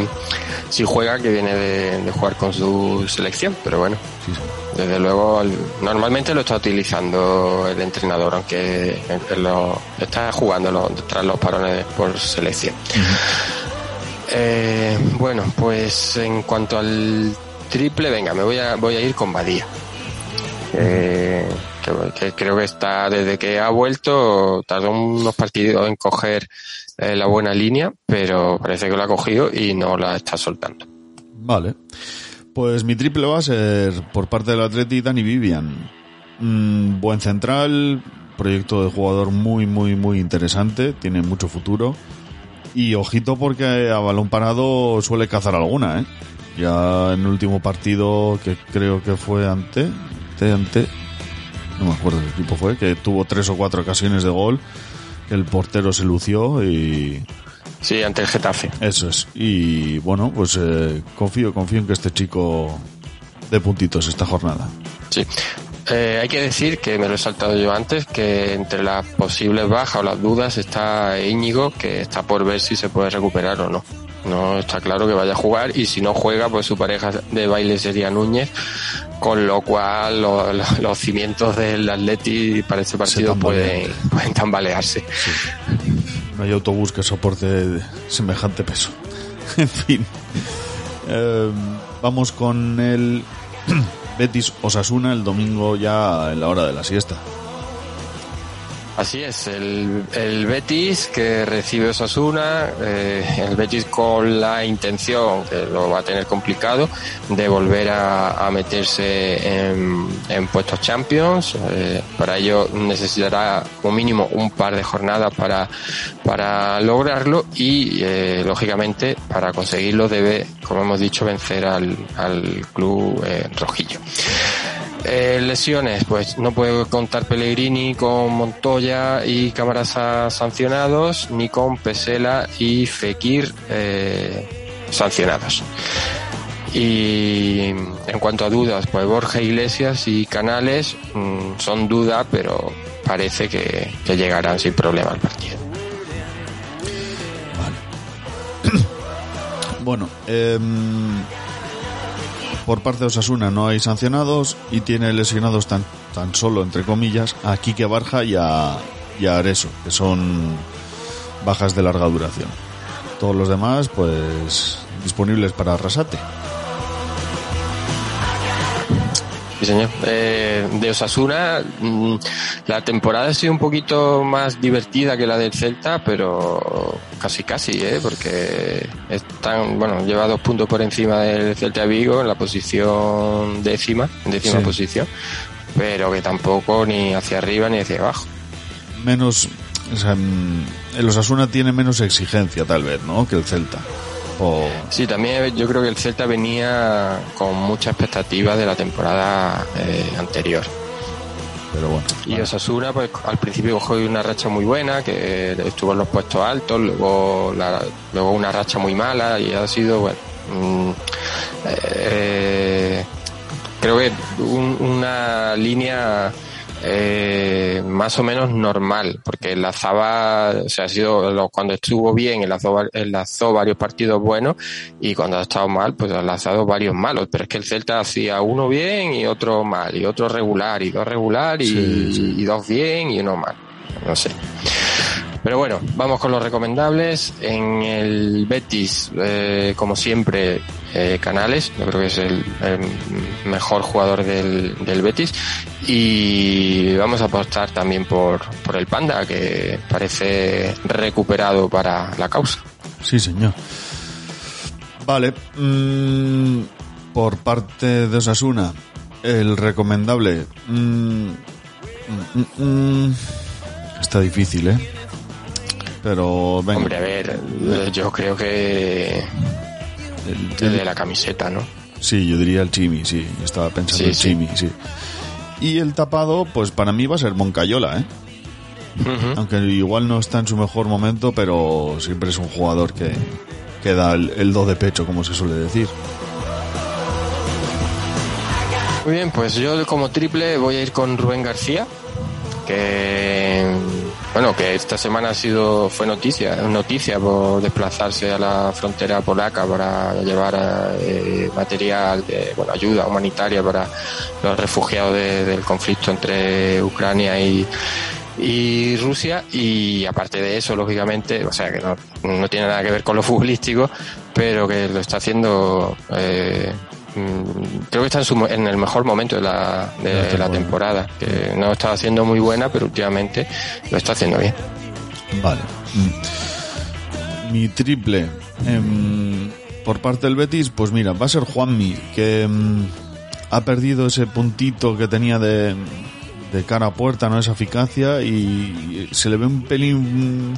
si juega, que viene de, de jugar con su selección, pero bueno, Sí, sí. desde luego al- normalmente lo está utilizando el entrenador, aunque lo- está jugando tras los parones por selección. Eh, bueno, pues en cuanto al triple, venga, me voy a, voy a ir con Badía. Que, que- que creo que está, desde que ha vuelto, tardó unos partidos en coger eh, la buena línea, pero parece que lo ha cogido y no la está soltando. Vale. Pues mi triple va a ser por parte del Atleti Dani Vivian. Mm, buen central, proyecto de jugador muy, muy, muy interesante, tiene mucho futuro. Y ojito porque a balón parado suele cazar alguna, ¿eh? Ya en el último partido que creo que fue ante, ante, ante, no me acuerdo qué equipo fue, que tuvo tres o cuatro ocasiones de gol, el portero se lució y Sí, ante el Getafe. eso es. Y bueno, pues eh, confío, confío en que este chico dé puntitos esta jornada. Sí. Eh, hay que decir que me lo he saltado yo antes, que entre las posibles bajas o las dudas está Íñigo, que está por ver si se puede recuperar o no. No está claro que vaya a jugar y si no juega, pues su pareja de baile sería Núñez, con lo cual lo- lo- los cimientos del Atleti para este partido pueden, pueden tambalearse. No hay autobús que soporte semejante peso. en fin. Eh, vamos con el Betis Osasuna el domingo ya en la hora de la siesta. Así es, el, el Betis que recibe Osasuna, eh, el Betis con la intención, que lo va a tener complicado, de volver a, a meterse en, en puestos Champions. Eh, para ello necesitará como mínimo un par de jornadas para, para lograrlo y, eh, lógicamente, para conseguirlo debe, como hemos dicho, vencer al, al club eh, rojillo. Eh, lesiones, pues no puede contar Pellegrini con Montoya y Camarasa sancionados, ni con Pesela y Fekir eh, sancionados. Y en cuanto a dudas, pues Borja Iglesias y Canales mm, son duda, pero parece que, que llegarán sin problema al partido. Bueno, em, por parte de Osasuna no hay sancionados y tiene lesionados tan, tan solo, entre comillas, a Quique Barja y a, y que son bajas de larga duración. Todos los demás, pues, disponibles para Arrasate. Sí, señor. Eh, de Osasuna, mm, la temporada ha sido un poquito más divertida que la del Celta, pero casi casi, ¿eh? porque están, bueno, lleva dos puntos por encima del Celta de Vigo en la posición décima, en décima Sí. posición, pero que tampoco ni hacia arriba ni hacia abajo. Menos, o sea, mm, el Osasuna tiene menos exigencia, tal vez, ¿no? Que el Celta. O, Sí, también yo creo que el Celta venía con mucha expectativa de la temporada eh, anterior. pero bueno. Y Osasuna, pues al principio cogió una racha muy buena, que estuvo en los puestos altos, luego, la- luego una racha muy mala y ha sido, bueno, mm, eh, creo que un- una línea eh, más o menos normal, porque enlazaba, o sea, ha sido lo- cuando estuvo bien enlazó, enlazó varios partidos buenos y cuando ha estado mal, pues ha enlazado varios malos, pero es que el Celta hacía uno bien y otro mal, y otro regular, y dos regular, y, Sí, sí. y dos bien y uno mal, no sé. Pero bueno, vamos con los recomendables. En el Betis, eh, como siempre, eh, Canales, yo creo que es el, mejor jugador del, del Betis. Y vamos a apostar también por, por el Panda, que parece recuperado para la causa. Sí, señor. Vale. mm, por parte de Osasuna, el recomendable. mm, mm, está difícil, ¿eh? Pero venga. Hombre, a ver, yo creo que el- desde la camiseta, ¿no? Sí, yo diría el Chimi, sí. Estaba pensando Sí, el sí. Chimi, sí. Y el tapado, pues para mí va a ser Moncayola, ¿eh? Aunque igual no está en su mejor momento, pero siempre es un jugador que, que da el, el do de pecho, como se suele decir. Muy bien, pues yo como triple voy a ir con Rubén García, que bueno, que esta semana ha sido fue noticia, noticia por desplazarse a la frontera polaca para llevar eh, material de bueno, ayuda humanitaria para los refugiados de- del conflicto entre Ucrania y Rusia. Y aparte de eso lógicamente o sea que no, no tiene nada que ver con lo futbolístico pero que lo está haciendo eh, creo que está en, su en el mejor momento de la, de De la la temporada. que no estaba haciendo muy buena pero últimamente lo está haciendo bien Vale. Mm. Mi triple. em, por parte del Betis, pues mira, va a ser Juanmi, que em, ha perdido ese puntito que tenía de, de cara a puerta, ¿no? Esa eficacia y se le ve un pelín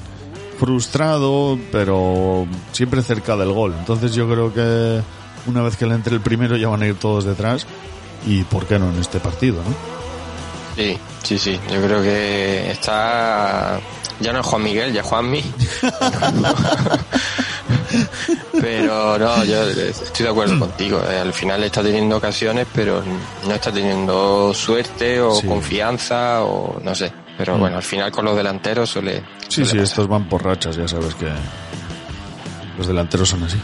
frustrado, pero siempre cerca del gol. Entonces yo creo que una vez que le entre el primero ya van a ir todos detrás y por qué no en este partido, ¿no? sí sí sí yo creo que está ya no es Juan Miguel ya es Juanmi pero no yo estoy de acuerdo contigo eh, al final está teniendo ocasiones pero no está teniendo suerte o Sí. confianza o no sé pero Mm. bueno al final con los delanteros suele Sí, suele sí, pasar. estos van por rachas, ya sabes que los delanteros son así.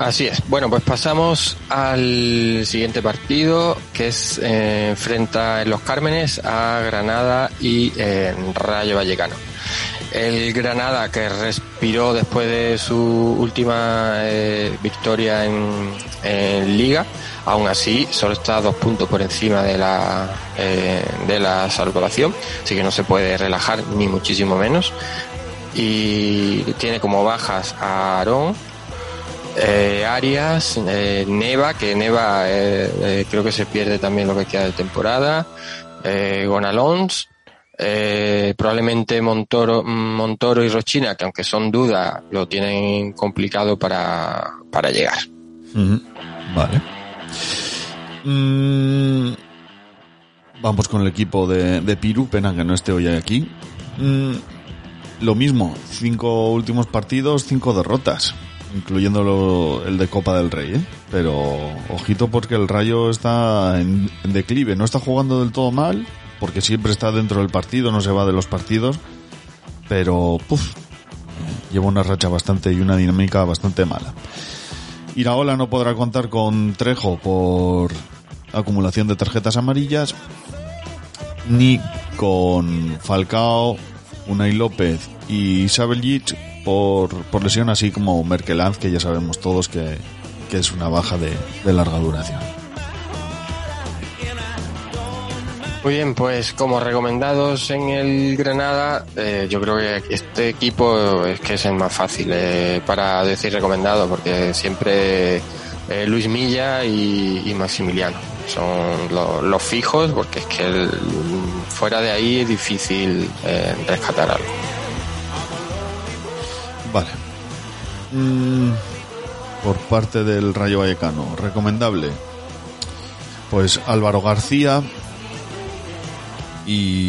Así es. Bueno, pues pasamos al siguiente partido, que es eh, enfrenta en Los Cármenes a Granada y eh, Rayo Vallecano. El Granada que respiró después de su última eh, victoria en, en Liga, aún así solo está dos puntos por encima de la eh, de la salvación, así que no se puede relajar ni muchísimo menos. Y tiene como bajas a Aarón, eh, Arias, eh, Neva, que Neva eh, eh, creo que se pierde también lo que queda de temporada, eh, Gonalons, eh, probablemente Montoro, Montoro y Rochina, que aunque son dudas, lo tienen complicado para, para llegar. Vale. Mm, vamos con el equipo de, de Piru, pena que no esté hoy aquí. Mm, lo mismo, cinco últimos partidos, cinco derrotas, incluyendo lo- el de Copa del Rey, ¿eh? Pero ojito porque el Rayo está en, declive, no está jugando del todo mal, porque siempre está dentro del partido, no se va de los partidos, pero puf, lleva una racha bastante y una dinámica bastante mala. Iraola no podrá contar con Trejo por acumulación de tarjetas amarillas, ni con Falcao, Unai López y Sabeljic por, por lesión, así como Merkelanz, que ya sabemos todos que, que es una baja de, larga duración. Muy bien, pues como recomendados en el Granada, eh, yo creo que este equipo es que es el más fácil eh, para decir recomendado, porque siempre eh, Luis Milla y, Maximiliano son lo- los fijos, porque es que el- fuera de ahí es difícil rescatar algo. Vale. Mm, por parte del Rayo Vallecano, recomendable. Pues Álvaro García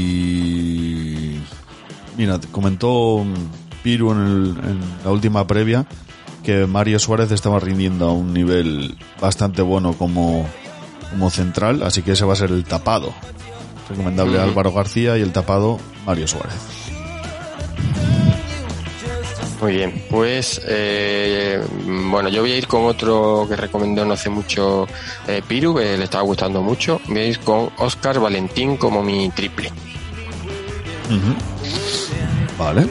y... Mira, comentó Piru en, el- en la última previa que Mario Suárez estaba rindiendo a un nivel bastante bueno como, como central, así que ese va a ser el tapado. Recomendable. Álvaro García y el tapado Mario Suárez. Muy bien, pues eh, bueno, yo voy a ir con otro que recomendó no hace mucho eh, Piru, que le estaba gustando mucho. Voy a ir con Oscar Valentín como mi triple. Vale.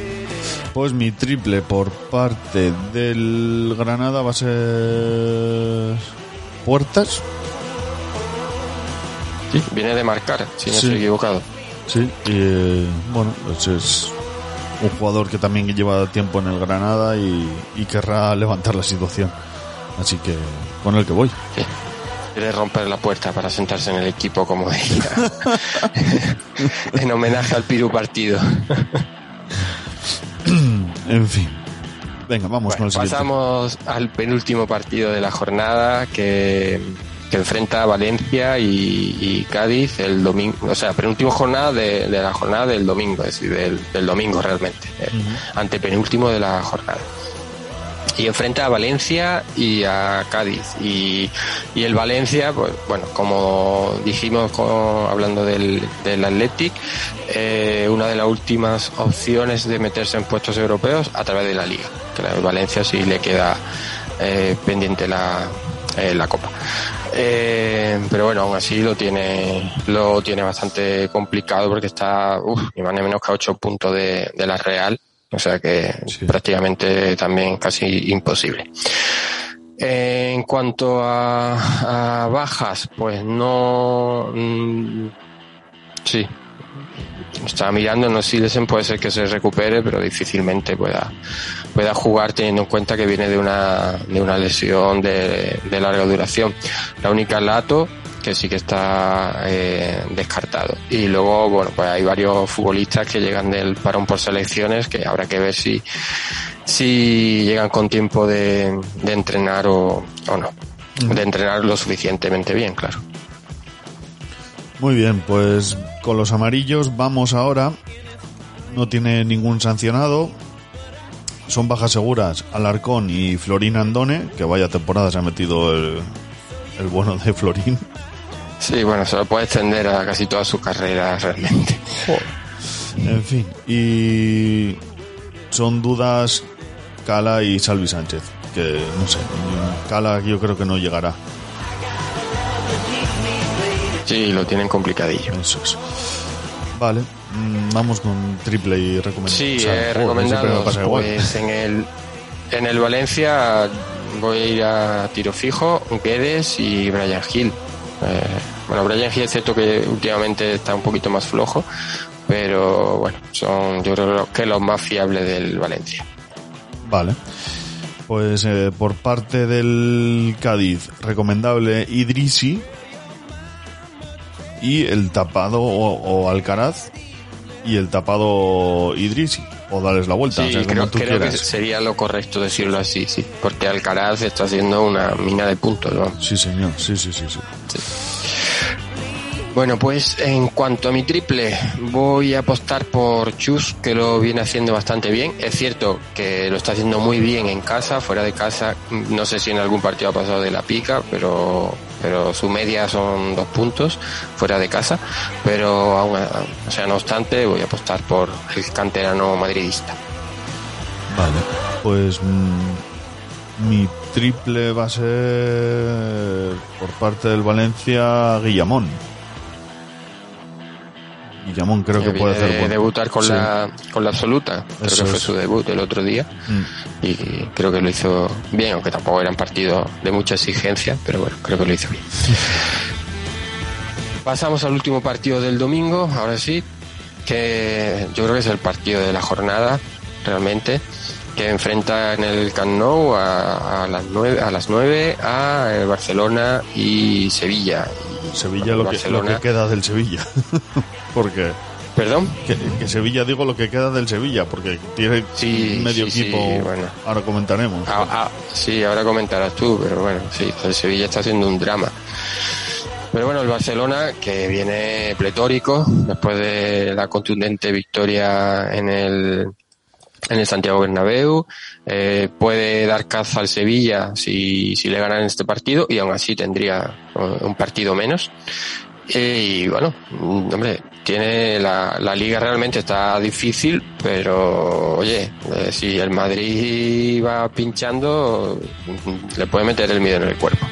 Pues mi triple por parte del Granada va a ser. Puertas. Sí, viene de marcar, si no Sí. estoy equivocado. Sí. Y eh, bueno, pues es un jugador que también lleva tiempo en el Granada y, y querrá levantar la situación. Así que con el que voy. Quiere romper la puerta para sentarse en el equipo como ella. en homenaje al Piru partido. En fin. Venga, vamos con el siguiente. Pasamos al penúltimo partido de la jornada que, que enfrenta a Valencia y, y Cádiz el domingo, o sea, penúltimo jornada de, de la jornada del domingo, es decir, del, del domingo realmente, el antepenúltimo de la jornada. Y enfrenta a Valencia y a Cádiz. Y, y el Valencia, pues bueno, como dijimos con- hablando del, del Athletic, eh, una de las últimas opciones de meterse en puestos europeos a través de la liga. Que la Valencia sí le queda eh, pendiente la, eh, la copa. Eh, pero bueno, aún así lo tiene, lo tiene bastante complicado porque está, uff, ni más ni menos que a 8 puntos de, de la Real. O sea que prácticamente también casi imposible. Eh, en cuanto a, a bajas, pues no. mm, sí. Estaba mirando, no Silesen puede ser que se recupere, pero difícilmente pueda, pueda jugar teniendo en cuenta que viene de una, de una lesión de, de larga duración. La única Lato, que sí que está eh, descartado. Y luego, bueno, pues hay varios futbolistas que llegan del parón por selecciones que habrá que ver si, si llegan con tiempo de, de entrenar o, o no. De entrenar lo suficientemente bien, claro. Muy bien, pues con los amarillos vamos ahora. No tiene ningún sancionado. Son bajas seguras Alarcón y Florín Andone, que vaya temporada se ha metido el, el bueno de Florín. Sí, bueno, se lo puede extender a casi toda su carrera realmente. En fin, y son dudas Cala y Salvi Sánchez, que no sé, Cala yo creo que no llegará. Sí, lo tienen complicadillo. Eso es. Vale, vamos con triple y recomendado. Sí, O sea, eh, recomendados. Pues en el, en el Valencia voy a ir a tiro fijo, Guedes y Brian Hill. Eh, bueno, Brian Hill es cierto que últimamente está un poquito más flojo, pero bueno, son yo creo que los más fiables del Valencia. Vale. Pues eh, por parte del Cádiz, recomendable Idrisi y el tapado o, o Alcaraz y el tapado Idrisi. O darles la vuelta, Sí, o sea, como creo, tú creo que sería lo correcto decirlo así, sí, porque Alcaraz está haciendo una mina de puntos, ¿no? Sí, señor, sí, sí, sí, sí. Bueno, pues en cuanto a mi triple, voy a apostar por Chus, que lo viene haciendo bastante bien. Es cierto que lo está haciendo muy bien en casa, fuera de casa. No sé si en algún partido ha pasado de la pica, pero, pero su media son dos puntos fuera de casa. Pero aún, o sea, no obstante, voy a apostar por el canterano madridista. Vale, pues mm, mi triple va a ser por parte del Valencia Guillamón. Guillamón creo que puede hacer de buen- debutar con Sí. la con la absoluta creo Eso que fue es. su debut el otro día Mm. y creo que lo hizo bien aunque tampoco eran partidos de mucha exigencia pero bueno creo que lo hizo bien pasamos al último partido del domingo ahora sí que yo creo que es el partido de la jornada realmente que enfrenta en el Camp Nou a, a las nueve a las nueve a el Barcelona y Sevilla Sevilla lo que, lo Barcelona que queda del Sevilla. porque perdón que, que Sevilla digo lo que queda del Sevilla, porque tiene Sí, medio sí, sí, equipo. bueno. Ahora comentaremos. Ah, ah, sí, ahora comentarás tú, pero bueno, sí, el Sevilla está haciendo un drama. Pero bueno, el Barcelona, que viene pletórico, después de la contundente victoria en el, en el Santiago Bernabéu, eh, puede dar caza al Sevilla si, si le ganan este partido y aún así tendría un partido menos. Eh, y bueno, mm, hombre, tiene la, la liga realmente está difícil, pero oye, eh, si el Madrid va pinchando, mm, le puede meter el miedo en el cuerpo.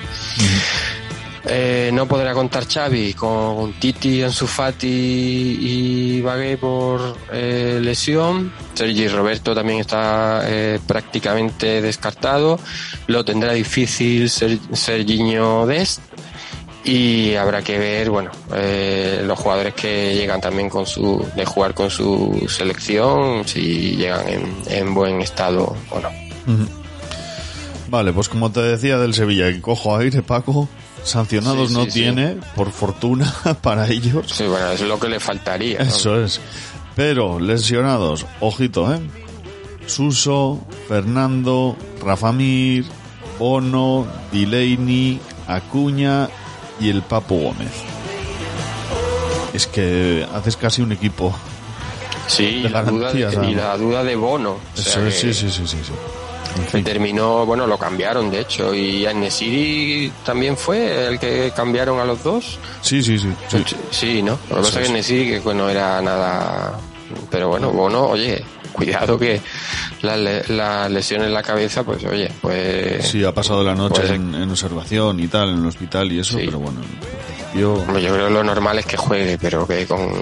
Eh, no podrá contar Xavi con Titi, Ansu Fati y Bagué por eh, lesión. Sergi Roberto también está eh, prácticamente descartado. Lo tendrá difícil Ser, Serginho Dest y habrá que ver bueno eh, los jugadores que llegan también con su de jugar con su selección si llegan en, en buen estado o no. Vale, pues como te decía del Sevilla, cojo aire, Paco. Sancionados Sí, no sí, tiene, por fortuna para ellos. sí bueno es lo que le faltaría ¿no? Eso es. Pero lesionados, ojito, ¿eh? Suso, Fernando, Rafamir, Bono, Delaney, Acuña y el Papo Gómez. Es que haces casi un equipo. sí de la duda y la duda de Bono Eso es, sí, sí, sí, sí. Sí. Terminó, bueno, lo cambiaron de hecho, y Nesiri también fue el que cambiaron a los dos. Sí, sí, sí. sí. Sí, ¿no? Lo que pasa es que Nesiri que no era nada, pero bueno, Bono, oye, cuidado que la, le- la lesión en la cabeza, pues oye, pues Sí, ha pasado la noche Pues, en, en observación y tal, en el hospital y eso, Sí. pero bueno. Hombre, yo creo que lo normal es que juegue, pero que con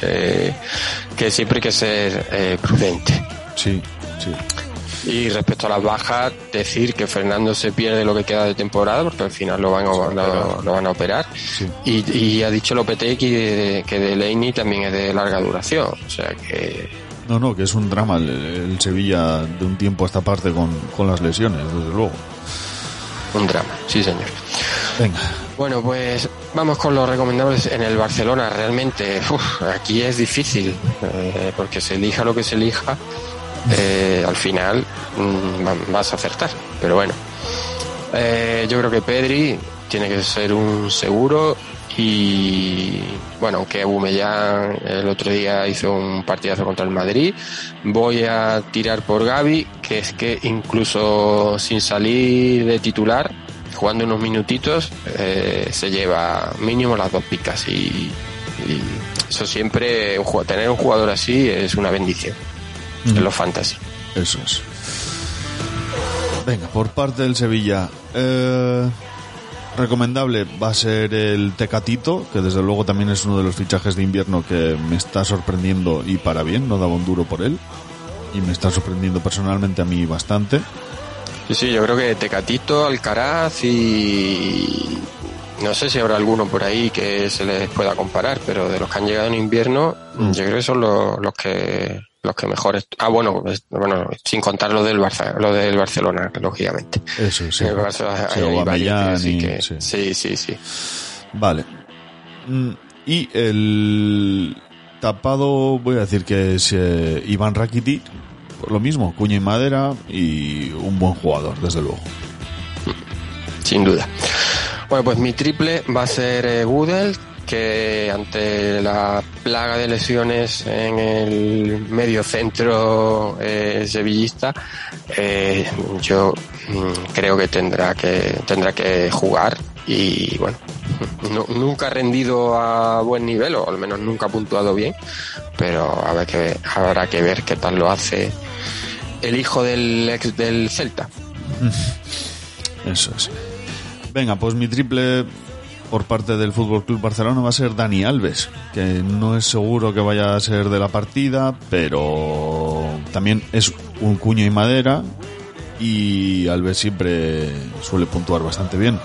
que, que siempre hay que ser eh, prudente. Sí, sí. Y respecto a las bajas, decir que Fernando se pierde lo que queda de temporada porque al final lo van a, lo, lo van a operar. Sí. Y, y ha dicho Lopetegui de- que Delaney también es de larga duración. O sea que No, no, que es un drama el, el Sevilla de un tiempo a esta parte con, con las lesiones, desde luego. un drama, sí señor. Venga, Bueno, pues vamos con los recomendables en el Barcelona. Realmente, uf, aquí es difícil, eh, porque se elija lo que se elija, eh, al final mm, va- vas a acertar. Pero bueno, Eh, yo creo que Pedri tiene que ser un seguro y bueno, aunque Aubameyang el otro día hizo un partidazo contra el Madrid, voy a tirar por Gaby, que es que incluso sin salir de titular, jugando unos minutitos, eh, se lleva mínimo las dos picas y, y eso siempre, tener un jugador así es una bendición en los fantasy. eso es. Venga, por parte del Sevilla, eh, recomendable va a ser el Tecatito, que desde luego también es uno de los fichajes de invierno que me está sorprendiendo y para bien, no daba un duro por él. Y me está sorprendiendo personalmente a mí bastante. Sí, sí, yo creo que Tecatito, Alcaraz y no sé si habrá alguno por ahí que se les pueda comparar, pero de los que han llegado en invierno, Mm. yo creo que son los, los que los que mejores. Ah, bueno, bueno, sin contar lo del Barça, lo del Barcelona, lógicamente. Eso, sí. El Barça Sí, hay- así y- que- sí. sí, sí, sí. Vale. Mm, Y el tapado, voy a decir que es eh, Iván Rakitic, por lo mismo, cuña y madera y un buen jugador, desde luego. sin duda. Bueno, pues mi triple va a ser eh, Gudel, que ante la plaga de lesiones en el medio centro eh, sevillista, eh, yo mm, creo que tendrá que tendrá que jugar y bueno, no- nunca ha rendido a buen nivel o al menos nunca ha puntuado bien, pero a ver que habrá que ver qué tal lo hace el hijo del ex del Celta. Eso es. Venga, pues mi triple por parte del Fútbol Club Barcelona va a ser Dani Alves, que no es seguro que vaya a ser de la partida, pero también es un cuño y madera y Alves siempre suele puntuar bastante bien,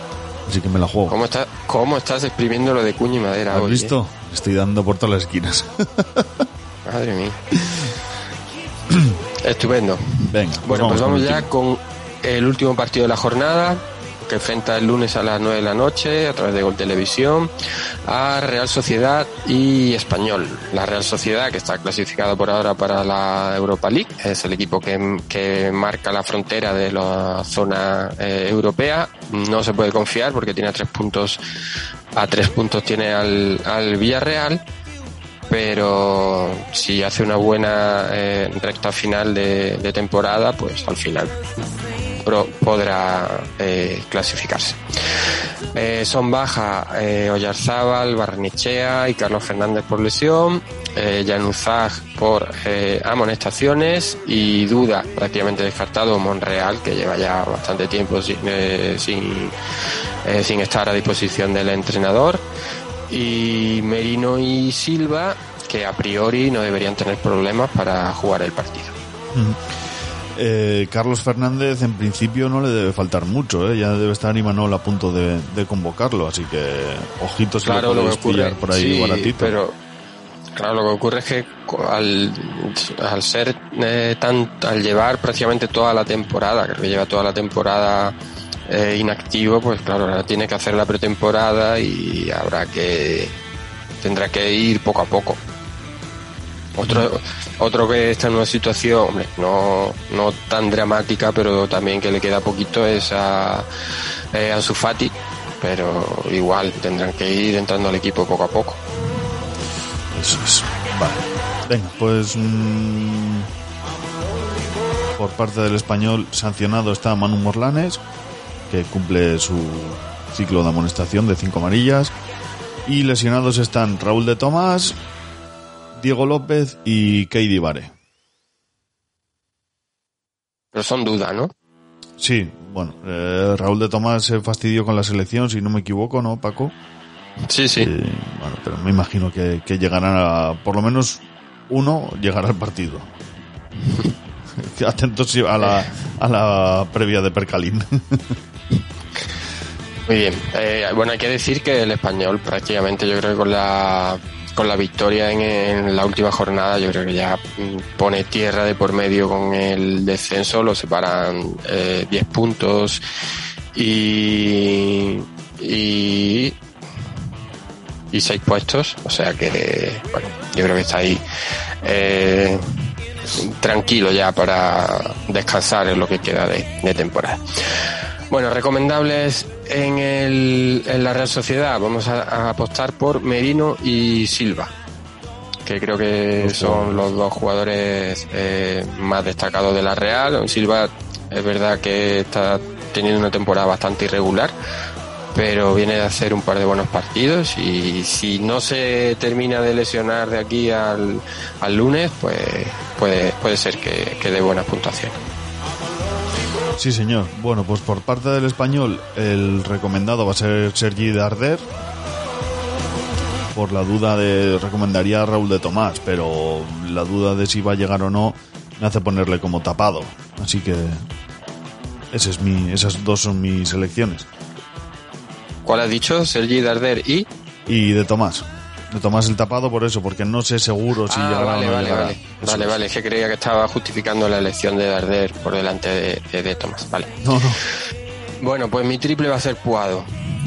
así que me la juego. ¿Cómo, está, ¿Cómo estás exprimiendo lo de cuña y madera ¿Has hoy, visto? Estoy dando por todas las esquinas. eh? Madre mía. Estupendo. Venga, Bueno, pues con vamos el ya último. con el último partido de la jornada, que enfrenta el lunes a las 9 de la noche a través de Gol Televisión a Real Sociedad y Español. La Real Sociedad, que está clasificada por ahora para la Europa League, es el equipo que, que marca la frontera de la zona eh, europea. No se puede confiar porque tiene tres puntos, a tres puntos tiene al, al Villarreal pero si hace una buena eh, recta final de temporada, pues al final pro- podrá eh, clasificarse. Eh, son baja eh, Oyarzábal, Barnechea y Carlos Fernández por lesión, Januzaj por amonestaciones y duda prácticamente descartado Monreal, que lleva ya bastante tiempo sin, sin, sin estar a disposición del entrenador y Merino y Silva que a priori no deberían tener problemas para jugar el partido. Eh, Carlos Fernández en principio no le debe faltar mucho, ¿eh? ya debe estar Imanol a punto de, de convocarlo, así que ojitos Claro, lo lo que ocurre, por ahí sí, baratito. pero claro, lo que ocurre es que al, al ser eh, tan, al llevar prácticamente toda la temporada, creo que lleva toda la temporada eh, inactivo, pues claro, ahora tiene que hacer la pretemporada y habrá que tendrá que ir poco a poco. Otro, otro que está en una situación, no, no tan dramática, pero también que le queda poquito es a, eh, Fati, pero igual tendrán que ir entrando al equipo poco a poco. Eso es. Vale. Venga, pues mm, por parte del español sancionado está Manu Morlanes, que cumple su ciclo de amonestación de cinco amarillas. Y lesionados están Raúl de Tomás, Diego López y Keidi Vare. Pero son dudas, ¿no? Sí, bueno, eh, Raúl de Tomás se fastidió con la selección, si no me equivoco, ¿no, Paco? Sí, sí. Eh, bueno, pero me imagino que, que llegarán a, por lo menos uno llegará al partido. Atentos a la, a la previa de Percalín. Muy bien. Eh, bueno, hay que decir que el español prácticamente yo creo que con la con la victoria en, la última jornada yo creo que ya mm, pone tierra de por medio con el descenso, lo separan eh, 10 puntos y y y 6 puestos, o sea que bueno, yo creo que está ahí eh, tranquilo ya para descansar en lo que queda de, de temporada. Bueno, recomendables en, el, en la Real Sociedad. Vamos a, a apostar por Merino y Silva, que creo que son los dos jugadores eh, más destacados de la Real. Silva es verdad que está teniendo una temporada bastante irregular, pero viene de hacer un par de buenos partidos y si no se termina de lesionar de aquí al, al lunes, pues puede, puede ser que, que dé buenas puntuaciones. Sí, señor. Bueno, pues por parte del español, el recomendado va a ser Sergi Darder. Por la duda de recomendaría a Raúl de Tomás, pero la duda de si va a llegar o no me hace ponerle como tapado. Así que ese es mi, esas dos son mis elecciones. ¿Cuál has dicho? Sergi Darder y Y de Tomás. De Tomás el tapado por eso, porque no sé seguro si ah, llegará vale, o no vale, llegará. vale. Eso Vale, es. vale. Es que creía que estaba justificando la elección de Darder por delante de, de, de Tomás. Vale. No, no. Bueno, pues mi triple va a ser Puado,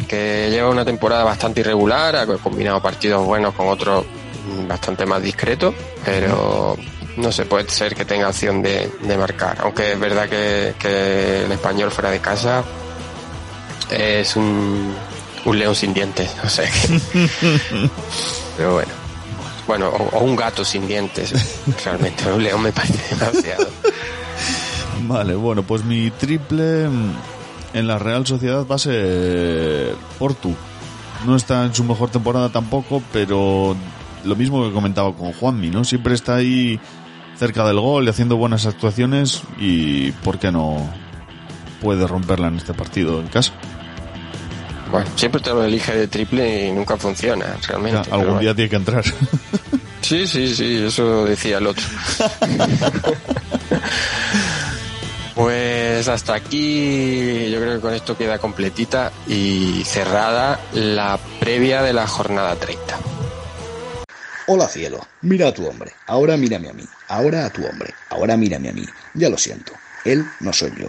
que lleva una temporada bastante irregular, ha combinado partidos buenos con otros bastante más discretos, pero no se puede ser que tenga opción de, de marcar. Aunque es verdad que, que el español fuera de casa es un un león sin dientes, o sea que... Pero bueno. Bueno, o, o un gato sin dientes, realmente. Un león me parece demasiado. Vale, bueno, pues mi triple en la Real Sociedad va a ser Portu. No está en su mejor temporada tampoco, pero lo mismo que comentaba con Juanmi, ¿no? Siempre está ahí cerca del gol y haciendo buenas actuaciones y ¿por qué no puede romperla en este partido en casa? Bueno, siempre te lo elige de triple y nunca funciona, realmente. Ya, algún día bueno. tiene que entrar. Sí, sí, sí, eso decía el otro. Pues hasta aquí yo creo que con esto queda completita y cerrada la previa de la jornada 30. Hola cielo, mira a tu hombre, ahora mírame a mí, ahora a tu hombre, ahora mírame a mí. Ya lo siento, él no soy yo.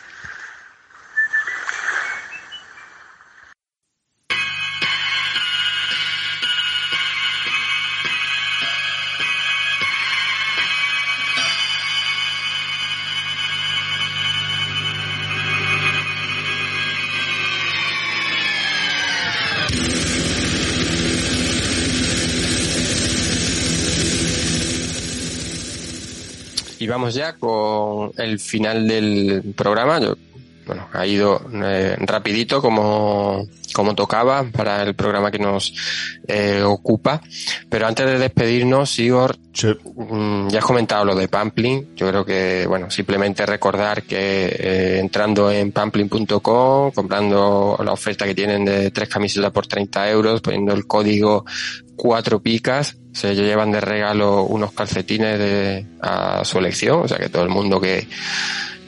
Vamos ya con el final del programa. Yo, bueno, ha ido eh, rapidito como, como tocaba para el programa que nos eh, ocupa. Pero antes de despedirnos, Igor, mm, ya has comentado lo de Pampling. Yo creo que, bueno, simplemente recordar que eh, entrando en pampling.com, comprando la oferta que tienen de tres camisetas por 30 euros, poniendo el código cuatro picas, se llevan de regalo unos calcetines de, a su elección, o sea que todo el mundo que,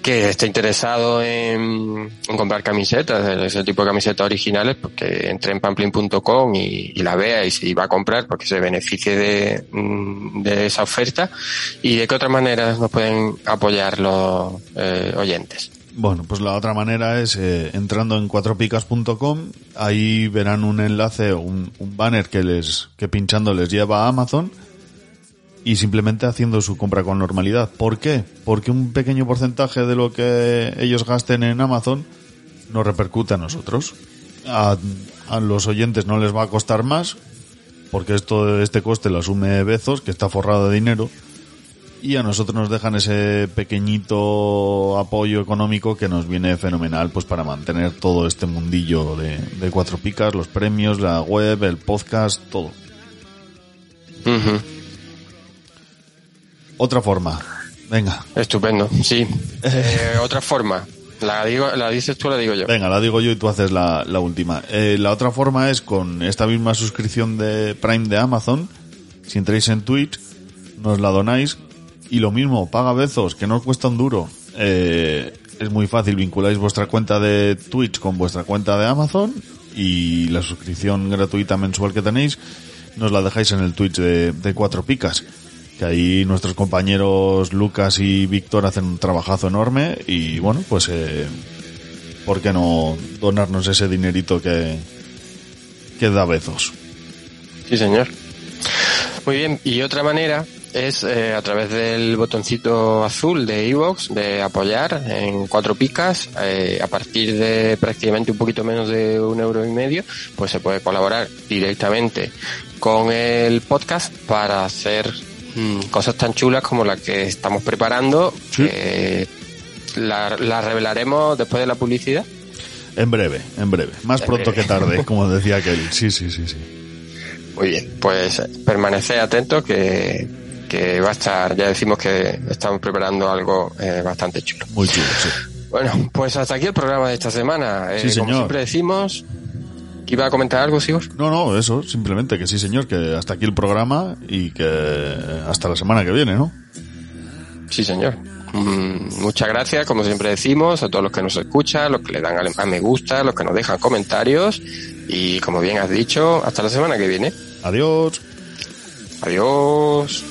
que esté interesado en, comprar camisetas, ese tipo de camisetas originales, pues que entre en pamplin.com y, y la vea y si va a comprar, porque se beneficie de, mm, de esa oferta. ¿Y de qué otras maneras nos pueden apoyar los eh, oyentes? Bueno, pues la otra manera es eh, entrando en cuatropicas.com, ahí verán un enlace un, un banner que les que pinchando les lleva a Amazon y simplemente haciendo su compra con normalidad. ¿Por qué? Porque un pequeño porcentaje de lo que ellos gasten en Amazon nos repercute a nosotros. A, los oyentes no les va a costar más porque esto este coste lo asume Bezos, que está forrado de dinero y a nosotros nos dejan ese pequeñito apoyo económico que nos viene fenomenal pues para mantener todo este mundillo de, cuatro picas, los premios, la web, el podcast, todo. Ujú. Otra forma. Venga. Estupendo, sí. Eh, otra forma. ¿La, digo, ¿La dices tú o la digo yo? Venga, la digo yo y tú haces la, la última. Eh, la otra forma es con esta misma suscripción de Prime de Amazon. Si entráis en Twitch, nos la donáis. Y lo mismo, paga Bezos, que no os cuesta un duro. Eh, es muy fácil, vinculáis vuestra cuenta de Twitch con vuestra cuenta de Amazon y la suscripción gratuita mensual que tenéis nos la dejáis en el Twitch de, de Cuatro Picas. Que ahí nuestros compañeros Lucas y Víctor hacen un trabajazo enorme y bueno, pues eh, ¿por qué no donarnos ese dinerito que, que da Bezos? Sí, señor. Muy bien, y otra manera es eh, a través del botoncito azul de iVoox de apoyar en cuatro picas eh, a partir de prácticamente un poquito menos de un euro y medio pues se puede colaborar directamente con el podcast para hacer mm, cosas tan chulas como la que estamos preparando que la, la revelaremos después de la publicidad En breve, en breve. Más En pronto breve. que tarde, como decía aquel. Sí, sí, sí, sí. Muy bien, pues permaneced atentos que, que va a estar, ya decimos que estamos preparando algo eh, bastante chulo. Muy chulo, sí. Bueno, pues hasta aquí el programa de esta semana. Eh, Sí, Como siempre decimos, ¿iba a comentar algo, Sigor? No, no, eso, simplemente que sí, señor, que hasta aquí el programa y que hasta la semana que viene, ¿no? Sí, señor. Mm, muchas gracias, como siempre decimos, a todos los que nos escuchan, los que le dan al- a me gusta, los que nos dejan comentarios y, como bien has dicho, hasta la semana que viene. Adiós. Adiós.